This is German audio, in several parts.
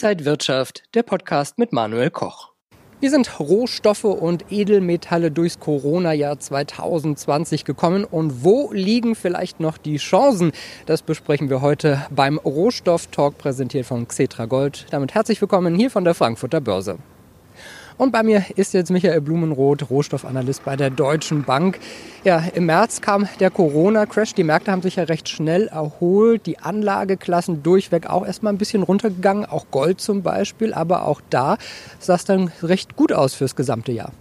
Inside Wirtschaft, der Podcast mit Manuel Koch. Wir sind Rohstoffe und Edelmetalle durchs Corona-Jahr 2020 gekommen und wo liegen vielleicht noch die Chancen? Das besprechen wir heute beim Rohstoff-Talk präsentiert von Xetra Gold. Damit herzlich willkommen hier von der Frankfurter Börse. Und bei mir ist jetzt Michael Blumenroth, Rohstoffanalyst bei der Deutschen Bank. Ja, im März kam der Corona-Crash. Die Märkte haben sich ja recht schnell erholt. Die Anlageklassen durchweg auch erstmal ein bisschen runtergegangen. Auch Gold zum Beispiel. Aber auch da sah es dann recht gut aus fürs gesamte Jahr.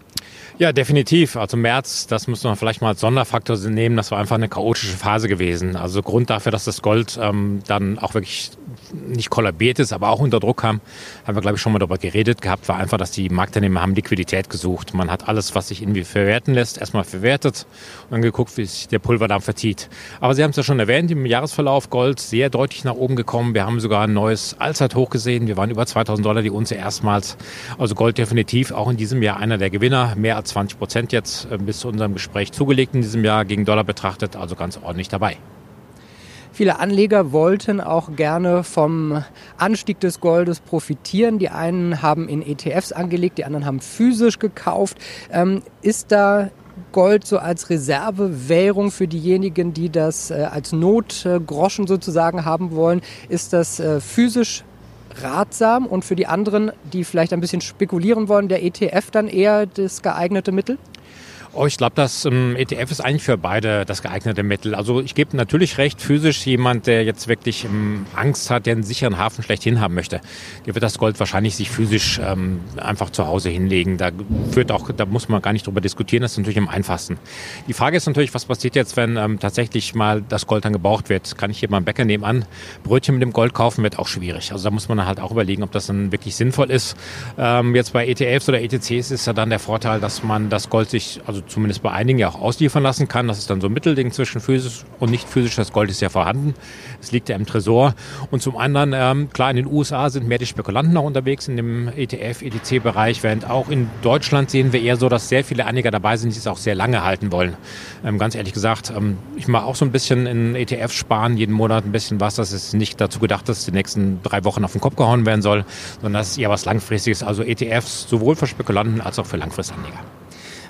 Ja, definitiv. Also März, das muss man vielleicht mal als Sonderfaktor nehmen, das war einfach eine chaotische Phase gewesen. Also Grund dafür, dass das Gold ähm, dann auch wirklich nicht kollabiert ist, aber auch unter Druck kam, haben wir, glaube ich, schon mal darüber geredet gehabt, war einfach, dass die Marktteilnehmer haben Liquidität gesucht. Man hat alles, was sich irgendwie verwerten lässt, erstmal verwertet und dann geguckt, wie sich der Pulverdampf verzieht. Aber Sie haben es ja schon erwähnt, im Jahresverlauf Gold sehr deutlich nach oben gekommen. Wir haben sogar ein neues Allzeithoch gesehen. Wir waren über 2000 Dollar die Unze erstmals. Also Gold definitiv auch in diesem Jahr einer der Gewinner, mehr als 20 Prozent jetzt äh, bis zu unserem Gespräch zugelegt in diesem Jahr gegen Dollar betrachtet, also ganz ordentlich dabei. Viele Anleger wollten auch gerne vom Anstieg des Goldes profitieren. Die einen haben in ETFs angelegt, die anderen haben physisch gekauft. Ähm, ist da Gold so als Reservewährung für diejenigen, die das äh, als Notgroschen sozusagen haben wollen? Ist das äh, physisch ratsam und für die anderen, die vielleicht ein bisschen spekulieren wollen, der ETF dann eher das geeignete Mittel? Oh, ich glaube, das ähm, ETF ist eigentlich für beide das geeignete Mittel. Also ich gebe natürlich recht, physisch jemand, der jetzt wirklich ähm, Angst hat, der einen sicheren Hafen schlechthin haben möchte, der wird das Gold wahrscheinlich sich physisch ähm, einfach zu Hause hinlegen. Da führt auch, da muss man gar nicht drüber diskutieren, das ist natürlich am einfachsten. Die Frage ist natürlich, was passiert jetzt, wenn ähm, tatsächlich mal das Gold dann gebraucht wird? Kann ich hier beim Bäcker nebenan Brötchen mit dem Gold kaufen, wird auch schwierig. Also da muss man halt auch überlegen, ob das dann wirklich sinnvoll ist. Ähm, jetzt bei ETFs oder ETCs ist ja dann der Vorteil, dass man das Gold sich, also zumindest bei einigen ja auch ausliefern lassen kann. Das ist dann so ein Mittelding zwischen physisch und nicht physisch. Das Gold ist ja vorhanden. Es liegt ja im Tresor. Und zum anderen, ähm, klar, in den USA sind mehr die Spekulanten noch unterwegs in dem ETF, ETC-Bereich, während auch in Deutschland sehen wir eher so, dass sehr viele Anleger dabei sind, die es auch sehr lange halten wollen. Ähm, ganz ehrlich gesagt, ähm, ich mache auch so ein bisschen in ETFs sparen, jeden Monat ein bisschen was. Das ist nicht dazu gedacht, dass die nächsten drei Wochen auf den Kopf gehauen werden soll, sondern das ist eher was Langfristiges. Also ETFs sowohl für Spekulanten als auch für Langfristanleger.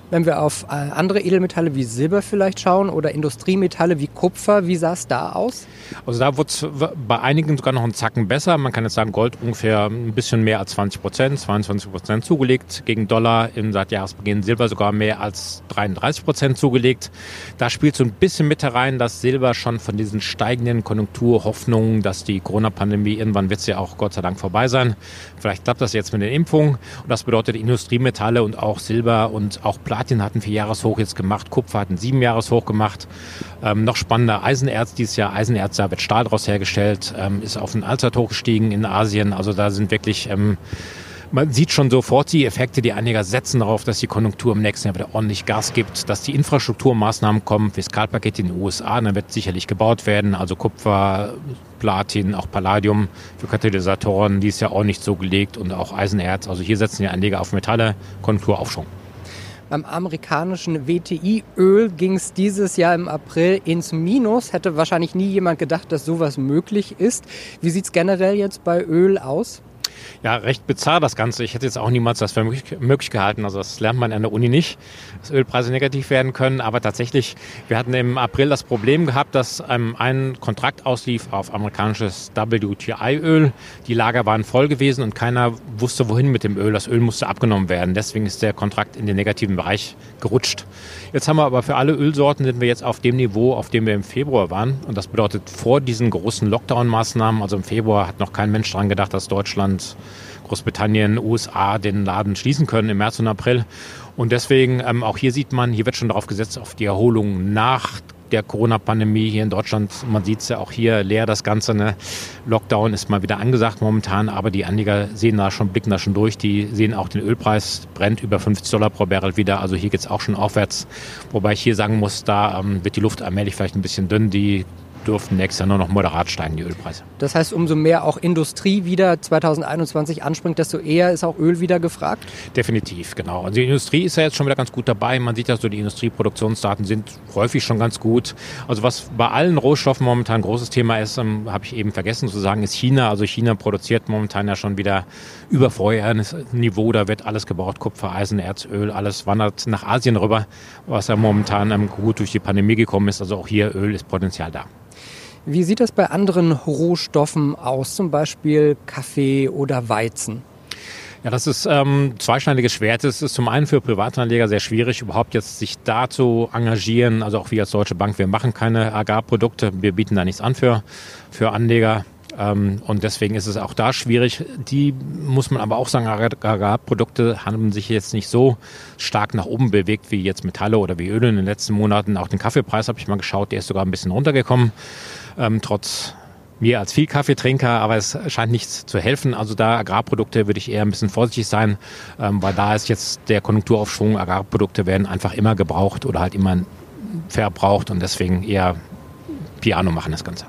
Wenn wir auf äh, andere Edelmetalle wie Silber vielleicht schauen oder Industriemetalle wie Kupfer, wie sah es da aus? Also da wurde es bei einigen sogar noch einen Zacken besser. Man kann jetzt sagen, Gold ungefähr ein bisschen mehr als 20 Prozent, 22 Prozent zugelegt gegen Dollar. Im seit Jahresbeginn Silber sogar mehr als 33 Prozent zugelegt. Da spielt so ein bisschen mit herein, dass Silber schon von diesen steigenden Konjunkturhoffnungen, dass die Corona-Pandemie irgendwann wird es ja auch Gott sei Dank vorbei sein. Vielleicht klappt das jetzt mit den Impfungen. Und das bedeutet Industriemetalle und auch Silber und auch Platin Platin hat ein Vierjahreshoch jetzt gemacht, Kupfer hat ein Siebenjahreshoch gemacht. Ähm, noch spannender, Eisenerz dieses Jahr, Eisenerz, da wird Stahl daraus hergestellt, ähm, ist auf ein Allzeithoch gestiegen in Asien. Also da sind wirklich... Ähm, man sieht schon sofort die Effekte. Die Anleger setzen darauf, dass die Konjunktur im nächsten Jahr wieder ordentlich Gas gibt, dass die Infrastrukturmaßnahmen kommen, Fiskalpaket in den USA, dann wird sicherlich gebaut werden, also Kupfer, Platin, auch Palladium für Katalysatoren, die ist ja auch nicht so gelegt und auch Eisenerz. Also hier setzen die Anleger auf Metalle, Konjunkturaufschwung. Beim amerikanischen WTI-Öl ging es dieses Jahr im April ins Minus. Hätte wahrscheinlich nie jemand gedacht, dass sowas möglich ist. Wie sieht es generell jetzt bei Öl aus? Ja, recht bizarr das Ganze. Ich hätte jetzt auch niemals das für möglich, gehalten. Also das lernt man an der Uni nicht, dass Ölpreise negativ werden können. Aber tatsächlich, wir hatten im April das Problem gehabt, dass ähm, ein Kontrakt auslief auf amerikanisches WTI-Öl. Die Lager waren voll gewesen und keiner wusste, wohin mit dem Öl. Das Öl musste abgenommen werden. Deswegen ist der Kontrakt in den negativen Bereich gerutscht. Jetzt haben wir aber für alle Ölsorten sind wir jetzt auf dem Niveau, auf dem wir im Februar waren. Und das bedeutet vor diesen großen Lockdown-Maßnahmen, also im Februar hat noch kein Mensch daran gedacht, dass Deutschland Großbritannien, USA den Laden schließen können im März und April. Und deswegen, ähm, auch hier sieht man, hier wird schon darauf gesetzt, auf die Erholung nach der Corona-Pandemie hier in Deutschland. Man sieht es ja auch hier leer, das Ganze. Ne? Lockdown ist mal wieder angesagt momentan, aber die Anleger sehen da schon, blicken da schon durch. Die sehen auch den Ölpreis, brennt über 50 Dollar pro Barrel wieder. Also hier geht es auch schon aufwärts. Wobei ich hier sagen muss, da ähm, wird die Luft allmählich vielleicht ein bisschen dünn. Die dürften nächstes Jahr nur noch moderat steigen, die Ölpreise. Das heißt, umso mehr auch Industrie wieder 2021 anspringt, desto eher ist auch Öl wieder gefragt? Definitiv, genau. Also die Industrie ist ja jetzt schon wieder ganz gut dabei. Man sieht ja so, die Industrieproduktionsdaten sind häufig schon ganz gut. Also was bei allen Rohstoffen momentan ein großes Thema ist, ähm, habe ich eben vergessen zu sagen, ist China. Also China produziert momentan ja schon wieder über Vorjahresniveau. Da wird alles gebraucht, Kupfer, Eisen, Erzöl, alles wandert nach Asien rüber, was ja momentan ähm, gut durch die Pandemie gekommen ist. Also auch hier Öl ist Potenzial da. Wie sieht das bei anderen Rohstoffen aus, zum Beispiel Kaffee oder Weizen? Ja, das ist ähm, zweischneidiges Schwert. Es ist zum einen für Privatanleger sehr schwierig, überhaupt jetzt sich da zu engagieren. Also auch wir als Deutsche Bank, wir machen keine Agrarprodukte. Wir bieten da nichts an für, für Anleger. Ähm, und deswegen ist es auch da schwierig. Die muss man aber auch sagen, Agrarprodukte haben sich jetzt nicht so stark nach oben bewegt wie jetzt Metalle oder wie Öle in den letzten Monaten. Auch den Kaffeepreis habe ich mal geschaut, der ist sogar ein bisschen runtergekommen, ähm, trotz mir als viel Kaffeetrinker, aber es scheint nichts zu helfen. Also da Agrarprodukte würde ich eher ein bisschen vorsichtig sein, ähm, weil da ist jetzt der Konjunkturaufschwung. Agrarprodukte werden einfach immer gebraucht oder halt immer verbraucht und deswegen eher Piano machen das Ganze.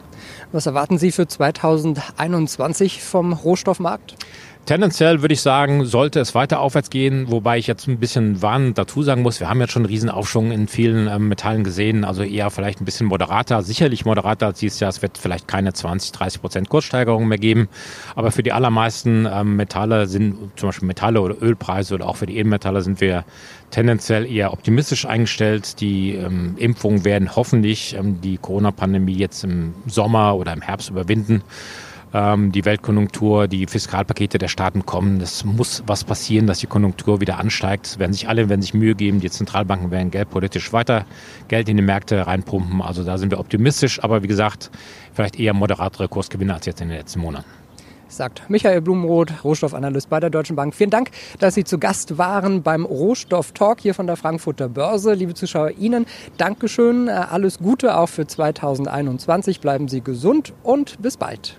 Was erwarten Sie für 2021 vom Rohstoffmarkt? Tendenziell würde ich sagen, sollte es weiter aufwärts gehen, wobei ich jetzt ein bisschen warnend dazu sagen muss, wir haben jetzt schon einen Riesenaufschwung in vielen ähm, Metallen gesehen, also eher vielleicht ein bisschen moderater, sicherlich moderater als dieses Jahr. Es wird vielleicht keine 20, 30 Prozent Kurssteigerung mehr geben, aber für die allermeisten ähm, Metalle sind zum Beispiel Metalle oder Ölpreise oder auch für die Edelmetalle sind wir tendenziell eher optimistisch eingestellt. Die ähm, Impfungen werden hoffentlich ähm, die Corona-Pandemie jetzt im Sommer oder im Herbst überwinden ähm, die Weltkonjunktur, die Fiskalpakete der Staaten kommen. Das muss was passieren, dass die Konjunktur wieder ansteigt. Es werden sich alle, werden sich Mühe geben. Die Zentralbanken werden geldpolitisch weiter Geld in die Märkte reinpumpen. Also da sind wir optimistisch, aber wie gesagt, vielleicht eher moderatere Kursgewinne als jetzt in den letzten Monaten sagt Michael Blumenroth, Rohstoffanalyst bei der Deutschen Bank. Vielen Dank, dass Sie zu Gast waren beim Rohstoff-Talk hier von der Frankfurter Börse. Liebe Zuschauer, Ihnen Dankeschön. Alles Gute auch für 2021. Bleiben Sie gesund und bis bald.